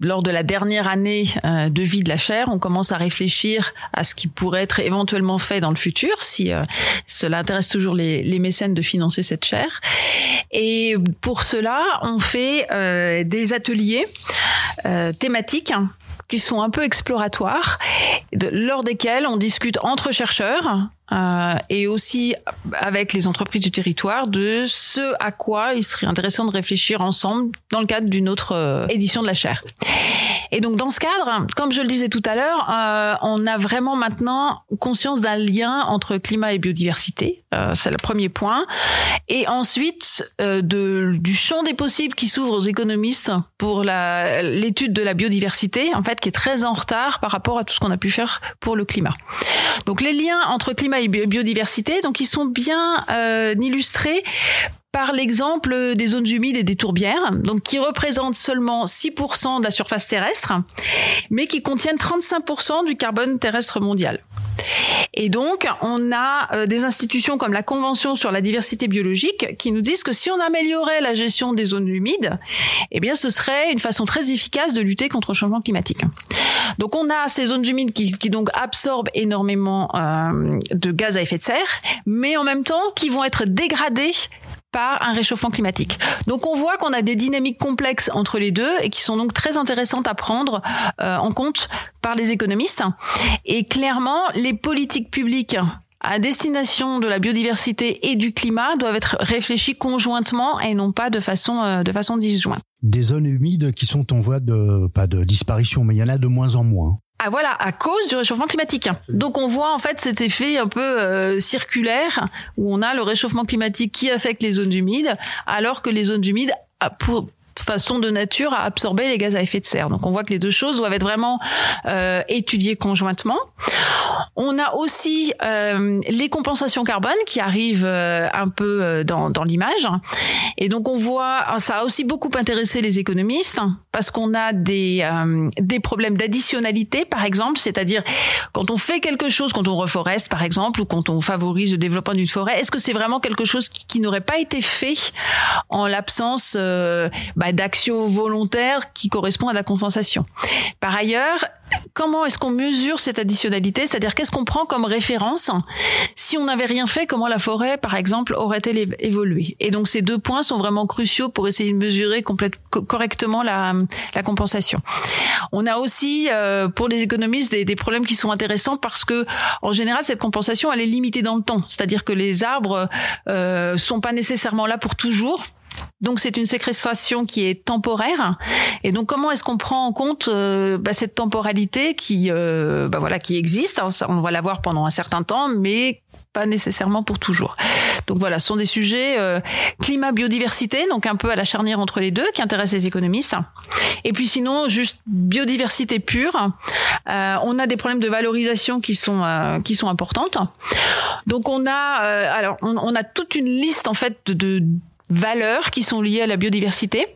lors de la dernière année euh, de vie de la chaire, on commence à réfléchir à ce qui pourrait être éventuellement fait dans le futur, si euh, cela intéresse toujours les, mécènes de financer cette chaire. Et pour cela, on fait euh, des ateliers thématiques qui sont un peu exploratoires, lors desquels on discute entre chercheurs euh, et aussi avec les entreprises du territoire de ce à quoi il serait intéressant de réfléchir ensemble dans le cadre d'une autre euh, édition de la chaire. Et donc dans ce cadre, comme je le disais tout à l'heure, euh, on a vraiment maintenant conscience d'un lien entre climat et biodiversité. C'est le premier point. Et ensuite du champ des possibles qui s'ouvre aux économistes pour l'étude de la biodiversité, en fait, qui est très en retard par rapport à tout ce qu'on a pu faire pour le climat. Donc les liens entre climat et biodiversité, donc ils sont bien euh, illustrés par l'exemple des zones humides et des tourbières, donc qui représentent seulement 6% de la surface terrestre, mais qui contiennent 35% du carbone terrestre mondial. Et donc, on a euh, des institutions comme la Convention sur la diversité biologique qui nous disent que si on améliorait la gestion des zones humides, eh bien, ce serait une façon très efficace de lutter contre le changement climatique. Donc, on a ces zones humides qui, qui donc absorbent énormément euh, de gaz à effet de serre, mais en même temps qui vont être dégradées par un réchauffement climatique. Donc on voit qu'on a des dynamiques complexes entre les deux et qui sont donc très intéressantes à prendre euh, en compte par les économistes. Et clairement, les politiques publiques à destination de la biodiversité et du climat doivent être réfléchies conjointement et non pas de façon euh, de façon disjointe. Des zones humides qui sont en voie de pas de disparition, mais il y en a de moins en moins. Ah voilà, à cause du réchauffement climatique. Donc on voit en fait cet effet un peu euh, circulaire où on a le réchauffement climatique qui affecte les zones humides, alors que les zones humides, ah, façon de nature à absorber les gaz à effet de serre. Donc on voit que les deux choses doivent être vraiment euh, étudiées conjointement. On a aussi euh, les compensations carbone qui arrivent euh, un peu euh, dans, dans l'image. Et donc on voit, ça a aussi beaucoup intéressé les économistes parce qu'on a des, des problèmes d'additionnalité, par exemple, c'est-à-dire quand on fait quelque chose, quand on reforeste, par exemple, ou quand on favorise le développement d'une forêt, est-ce que c'est vraiment quelque chose qui, n'aurait pas été fait en l'absence bah, d'action volontaire qui correspond à la compensation Par ailleurs, comment est-ce qu'on mesure cette additionnalité? C'est-à-dire qu'est-ce qu'on prend comme référence? Si on n'avait rien fait, comment la forêt, par exemple, aurait-elle évolué? Et donc ces deux points sont vraiment cruciaux pour essayer de mesurer correctement la, compensation. On a aussi, euh, pour les économistes, des, des, problèmes qui sont intéressants parce que, en général, cette compensation, elle est limitée dans le temps. C'est-à-dire que les arbres euh, sont pas nécessairement là pour toujours. Donc c'est une séquestration qui est temporaire. Et donc comment est-ce qu'on prend en compte euh, bah, cette temporalité qui, euh, bah, voilà, qui existe? On va la voir pendant un certain temps, mais pas nécessairement pour toujours. Donc voilà, ce sont des sujets euh, climat, biodiversité, donc un peu à la charnière entre les deux, qui intéressent les économistes. Et puis sinon, juste biodiversité pure, on a des problèmes de valorisation qui sont qui sont importantes. Donc on a alors on, a toute une liste en fait de valeurs qui sont liées à la biodiversité.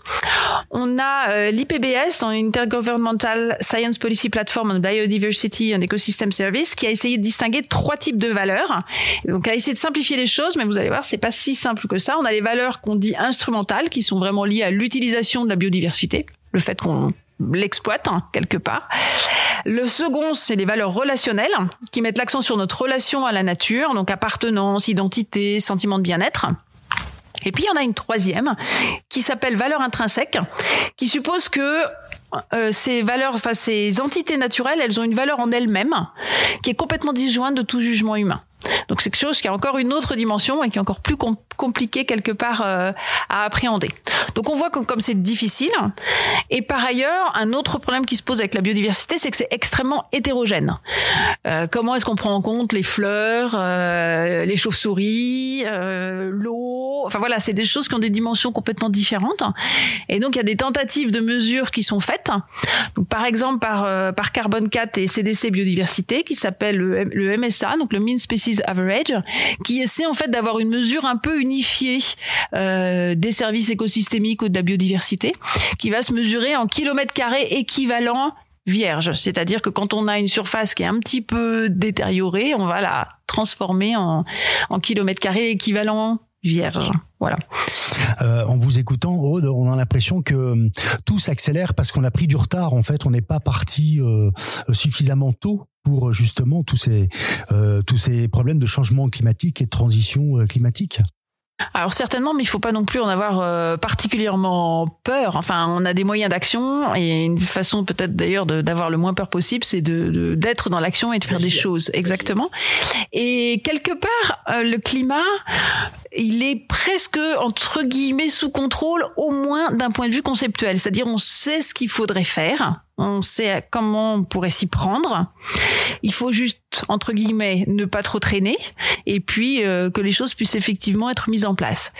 On a euh, l'IPBS, Intergovernmental Science Policy Platform on Biodiversity and Ecosystem Service, qui a essayé de distinguer trois types de valeurs. Donc, a essayé de simplifier les choses, mais vous allez voir, c'est pas si simple que ça. On a les valeurs qu'on dit instrumentales, qui sont vraiment liées à l'utilisation de la biodiversité, le fait qu'on l'exploite hein, quelque part. Le second, c'est les valeurs relationnelles qui mettent l'accent sur notre relation à la nature, donc appartenance, identité, sentiment de bien-être. Et puis il y en a une troisième qui s'appelle valeur intrinsèque, qui suppose que euh, ces valeurs, enfin ces entités naturelles, elles ont une valeur en elles-mêmes qui est complètement disjointe de tout jugement humain. Donc c'est quelque chose qui a encore une autre dimension et qui est encore plus compliqué quelque part euh, à appréhender. Donc on voit que comme c'est difficile. Et par ailleurs, un autre problème qui se pose avec la biodiversité, c'est que c'est extrêmement hétérogène. Euh, comment est-ce qu'on prend en compte les fleurs, euh, les chauves-souris, l'eau? Enfin voilà, c'est des choses qui ont des dimensions complètement différentes. Et donc il y a des tentatives de mesures qui sont faites. Donc par exemple par par Carbone 4 et CDC Biodiversité, qui s'appelle le, le MSA, donc le Mean Species Average, qui essaie en fait d'avoir une mesure un peu unifiée euh, des services écosystémiques ou de la biodiversité, qui va se mesurer en kilomètres carrés équivalent vierge. C'est-à-dire que quand on a une surface qui est un petit peu détériorée, on va la transformer en, en kilomètres carrés équivalent vierge. Voilà. Euh, en vous écoutant, Aude, on a l'impression que euh, tout s'accélère parce qu'on a pris du retard. En fait, on n'est pas parti suffisamment tôt pour justement tous ces tous ces problèmes de changement climatique et de transition climatique. Alors certainement, mais il faut pas non plus en avoir euh, particulièrement peur. Enfin, on a des moyens d'action et une façon peut-être d'ailleurs d'avoir le moins peur possible, c'est de d'être dans l'action et de faire des choses. Exactement. Et quelque part, euh, le climat, il est presque entre guillemets sous contrôle, au moins d'un point de vue conceptuel. C'est-à-dire, on sait ce qu'il faudrait faire on sait comment on pourrait s'y prendre. Il faut juste, entre guillemets, ne pas trop traîner et puis euh, que les choses puissent effectivement être mises en place.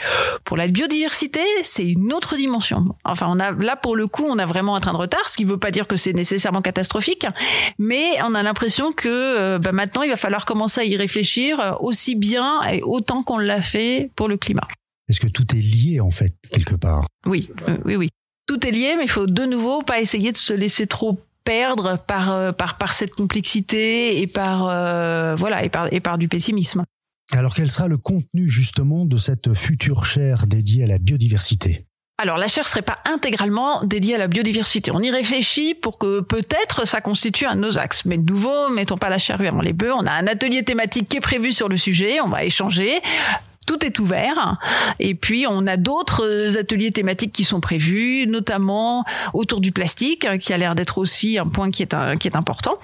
Pour la biodiversité, c'est une autre dimension. Enfin, on a là pour le coup, on a vraiment un train de retard, ce qui ne veut pas dire que c'est nécessairement catastrophique, mais on a l'impression que euh, bah, maintenant, il va falloir commencer à y réfléchir euh, aussi bien et autant qu'on l'a fait pour le climat. Est-ce que tout est lié en fait quelque part? Oui, oui, oui tout est lié, mais il faut de nouveau pas essayer de se laisser trop perdre par euh, par par cette complexité et par euh, voilà et par et par du pessimisme. Alors quel sera le contenu justement de cette future chaire dédiée à la biodiversité? Alors la chaire serait pas intégralement dédiée à la biodiversité. On y réfléchit pour que peut-être ça constitue un de nos axes. Mais de nouveau, mettons pas la charrue avant les bœufs. On a un atelier thématique qui est prévu sur le sujet. On va échanger tout est ouvert. Et puis, on a d'autres ateliers thématiques qui sont prévus, notamment autour du plastique, qui a l'air d'être aussi un point qui est, un, qui est important,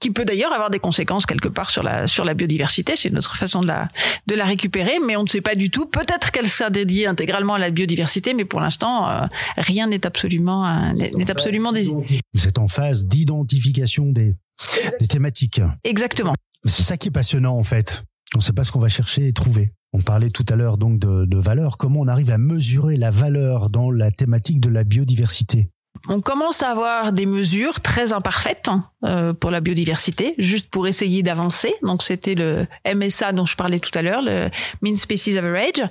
qui peut d'ailleurs avoir des conséquences quelque part sur la, sur la biodiversité. C'est notre façon de la, de la récupérer, mais on ne sait pas du tout. Peut-être qu'elle sera dédiée intégralement à la biodiversité, mais pour l'instant, euh, rien n'est absolument, euh, n'est absolument. Vous êtes en phase d'identification des, des thématiques. Exactement. C'est ça qui est passionnant, en fait. On ne sait pas ce qu'on va chercher et trouver. On parlait tout à l'heure donc de, de valeur. Comment on arrive à mesurer la valeur dans la thématique de la biodiversité? On commence à avoir des mesures très imparfaites hein, euh, pour la biodiversité, juste pour essayer d'avancer. Donc c'était le MSA dont je parlais tout à l'heure, le Mean Species Average.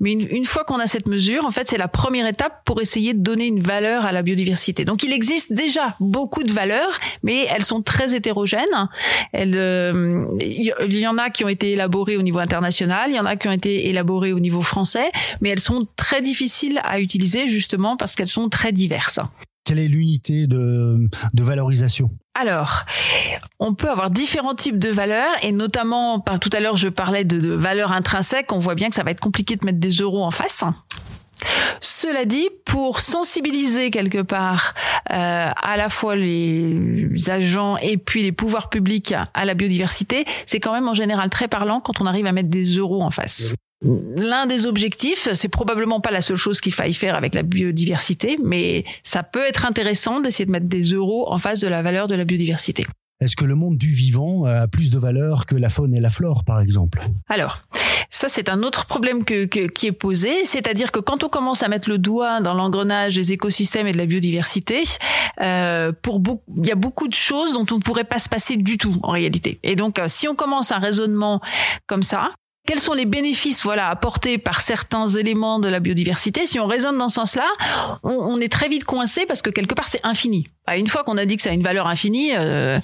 Mais une, fois qu'on a cette mesure, en fait, c'est la première étape pour essayer de donner une valeur à la biodiversité. Donc il existe déjà beaucoup de valeurs, mais elles sont très hétérogènes. Elles, euh, il y en a qui ont été élaborées au niveau international, il y en a qui ont été élaborées au niveau français, mais elles sont très difficiles à utiliser justement parce qu'elles sont très diverses. Quelle est l'unité de, valorisation? Alors, on peut avoir différents types de valeurs et notamment, par tout à l'heure, je parlais de, valeurs intrinsèques. On voit bien que ça va être compliqué de mettre des euros en face. Cela dit, pour sensibiliser quelque part euh, à la fois les agents et puis les pouvoirs publics à la biodiversité, c'est quand même en général très parlant quand on arrive à mettre des euros en face. L'un des objectifs, c'est probablement pas la seule chose qu'il faille faire avec la biodiversité, mais ça peut être intéressant d'essayer de mettre des euros en face de la valeur de la biodiversité. Est-ce que le monde du vivant a plus de valeur que la faune et la flore, par exemple? Alors, ça c'est un autre problème que, qui est posé, c'est-à-dire que quand on commence à mettre le doigt dans l'engrenage des écosystèmes et de la biodiversité, euh, pour il y a beaucoup de choses dont on ne pourrait pas se passer du tout en réalité. Et donc, euh, si on commence un raisonnement comme ça, quels sont les bénéfices voilà apportés par certains éléments de la biodiversité? Si on raisonne dans ce sens-là, on, est très vite coincé parce que quelque part c'est infini. Bah, une fois qu'on a dit que ça a une valeur infinie, euh,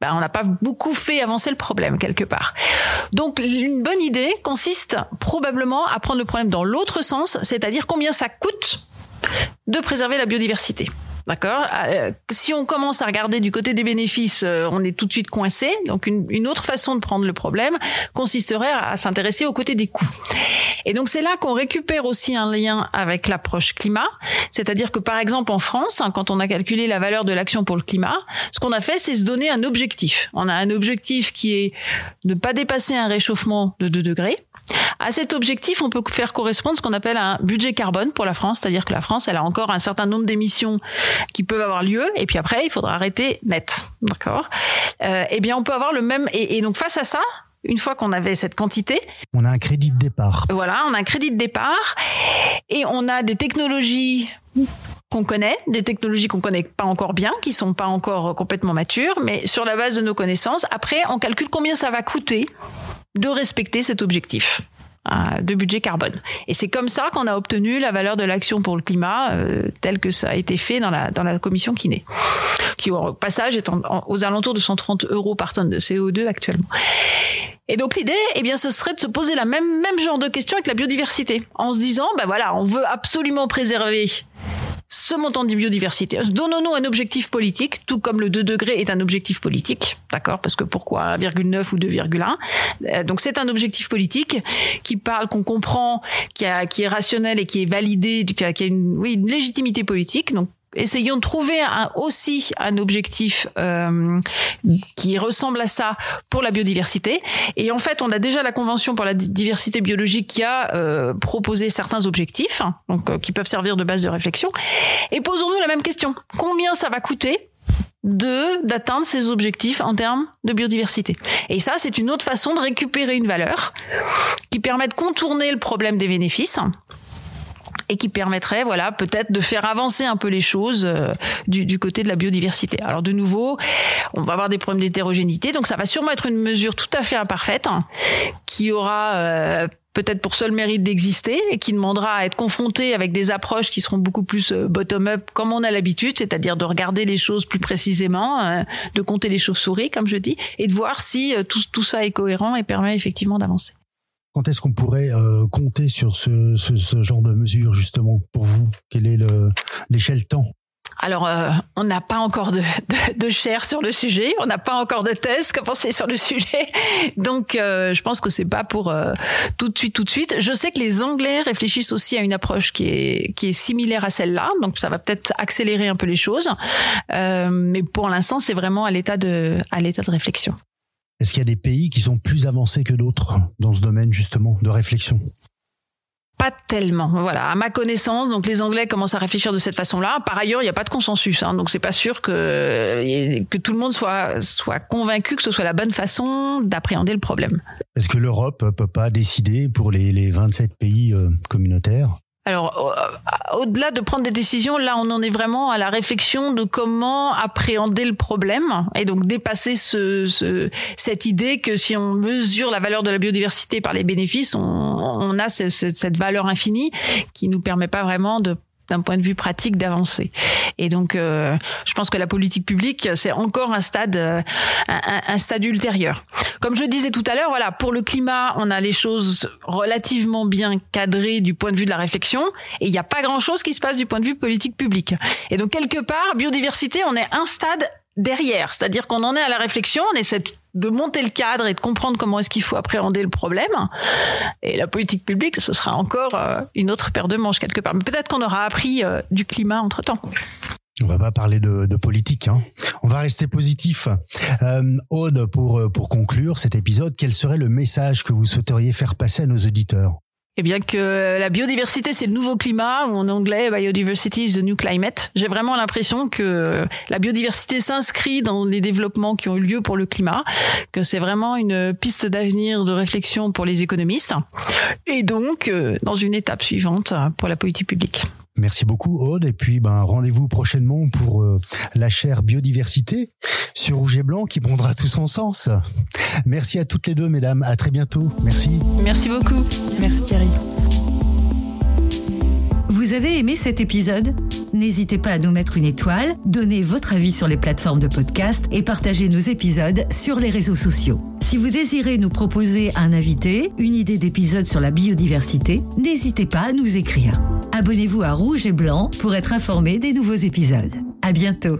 bah, on n'a pas beaucoup fait avancer le problème quelque part. Donc une bonne idée consiste probablement à prendre le problème dans l'autre sens, c'est-à-dire combien ça coûte de préserver la biodiversité. D'accord. Euh, si on commence à regarder du côté des bénéfices, euh, on est tout de suite coincé. Donc une, autre façon de prendre le problème consisterait à, s'intéresser au côté des coûts. Et donc c'est là qu'on récupère aussi un lien avec l'approche climat, c'est-à-dire que par exemple en France, hein, quand on a calculé la valeur de l'action pour le climat, ce qu'on a fait, c'est se donner un objectif. On a un objectif qui est de ne pas dépasser un réchauffement de 2 degrés. À cet objectif, on peut faire correspondre ce qu'on appelle un budget carbone pour la France, c'est-à-dire que la France, elle a encore un certain nombre d'émissions qui peuvent avoir lieu, et puis après, il faudra arrêter net, d'accord euh, Eh bien, on peut avoir le même, et, et donc face à ça, une fois qu'on avait cette quantité. On a un crédit de départ. Voilà, on a un crédit de départ et on a des technologies qu'on connaît, des technologies qu'on connaît pas encore bien, qui sont pas encore complètement matures, mais sur la base de nos connaissances, après, on calcule combien ça va coûter de respecter cet objectif de budget carbone. Et c'est comme ça qu'on a obtenu la valeur de l'action pour le climat euh, telle que ça a été fait dans la dans la commission Kiné, qui au passage est aux alentours de 130 euros par tonne de CO2 actuellement. Et donc l'idée, eh bien, ce serait de se poser la même même genre de question avec la biodiversité, en se disant, ben voilà, on veut absolument préserver ce montant de biodiversité. Donnons-nous un objectif politique, tout comme le 2 degrés est un objectif politique, d'accord Parce que pourquoi 1,9 ou 2,1 euh, Donc c'est un objectif politique qui parle, qu'on comprend, qui, est rationnel et qui est validé, qui a, qui a une, oui, une légitimité politique. Donc essayons de trouver un, aussi un objectif euh, qui ressemble à ça pour la biodiversité. Et en fait, on a déjà la Convention pour la diversité biologique qui a euh, proposé certains objectifs, hein, donc euh, qui peuvent servir de base de réflexion. Et posons-nous la même question combien ça va coûter de d'atteindre ces objectifs en termes de biodiversité? Et ça, c'est une autre façon de récupérer une valeur qui permet de contourner le problème des bénéfices et qui permettrait, voilà, peut-être de faire avancer un peu les choses euh, du, du, côté de la biodiversité. Alors de nouveau, on va avoir des problèmes d'hétérogénéité, donc ça va sûrement être une mesure tout à fait imparfaite hein, qui aura euh, peut-être pour seul mérite d'exister et qui demandera à être confronté avec des approches qui seront beaucoup plus euh, bottom-up comme on a l'habitude, c'est-à-dire de regarder les choses plus précisément, de compter les chauves-souris comme je dis, et de voir si tout, tout ça est cohérent et permet effectivement d'avancer. Quand est-ce qu'on pourrait euh, compter sur ce, ce, ce, genre de mesures justement pour vous? Quelle est l'échelle temps? Alors, euh, on n'a pas encore de, de, chair sur le sujet, on n'a pas encore de thèse commencée sur le sujet, donc euh, je pense que c'est pas pour tout de suite, tout de suite. Je sais que les Anglais réfléchissent aussi à une approche qui est qui est similaire à celle-là, donc ça va peut-être accélérer un peu les choses, mais pour l'instant, c'est vraiment à l'état de à l'état de réflexion. Est-ce qu'il y a des pays qui sont plus avancés que d'autres dans ce domaine justement de réflexion? Pas tellement. Voilà, à ma connaissance, donc les Anglais commencent à réfléchir de cette façon-là. Par ailleurs, il n'y a pas de consensus, hein, donc c'est pas sûr que que tout le monde soit soit convaincu que ce soit la bonne façon d'appréhender le problème. Est-ce que l'Europe peut pas décider pour les les 27 pays euh, communautaires? Alors, euh, au-delà de prendre des décisions, là, on en est vraiment à la réflexion de comment appréhender le problème et donc dépasser ce, cette idée que si on mesure la valeur de la biodiversité par les bénéfices, on, on a cette valeur infinie qui nous permet pas vraiment de d'un point de vue pratique d'avancer. Et donc, euh, je pense que la politique publique, c'est encore un stade, euh, un, un, stade ultérieur. Comme je disais tout à l'heure, voilà, pour le climat, on a les choses relativement bien cadrées du point de vue de la réflexion, et il n'y a pas grand-chose qui se passe du point de vue politique publique. Et donc, quelque part, biodiversité, on est un stade derrière, c'est-à-dire qu'on en est à la réflexion, on essaie de monter le cadre et de comprendre comment est-ce qu'il faut appréhender le problème. Et la politique publique, ce sera encore euh, une autre paire de manches quelque part. Mais peut-être qu'on aura appris euh, du climat entre-temps. On va pas parler de, politique, hein. on va rester positif. Euh, Aude, pour, pour conclure cet épisode, quel serait le message que vous souhaiteriez faire passer à nos auditeurs? Eh bien que la biodiversité c'est le nouveau climat ou en anglais biodiversity is the new climate. J'ai vraiment l'impression que la biodiversité s'inscrit dans les développements qui ont eu lieu pour le climat, que c'est vraiment une piste d'avenir de réflexion pour les économistes et donc euh, dans une étape suivante pour la politique publique. Merci beaucoup Aude et puis ben rendez-vous prochainement pour euh, la chaire biodiversité sur Rouge et Blanc qui prendra tout son sens. Merci à toutes les deux mesdames, à très bientôt. Merci. Merci beaucoup. Merci Thierry. Vous avez aimé cet épisode? N'hésitez pas à nous mettre une étoile, donner votre avis sur les plateformes de podcast et partager nos épisodes sur les réseaux sociaux. Si vous désirez nous proposer un invité, une idée d'épisode sur la biodiversité, n'hésitez pas à nous écrire. Abonnez-vous à Rouge et Blanc pour être informé des nouveaux épisodes. À bientôt.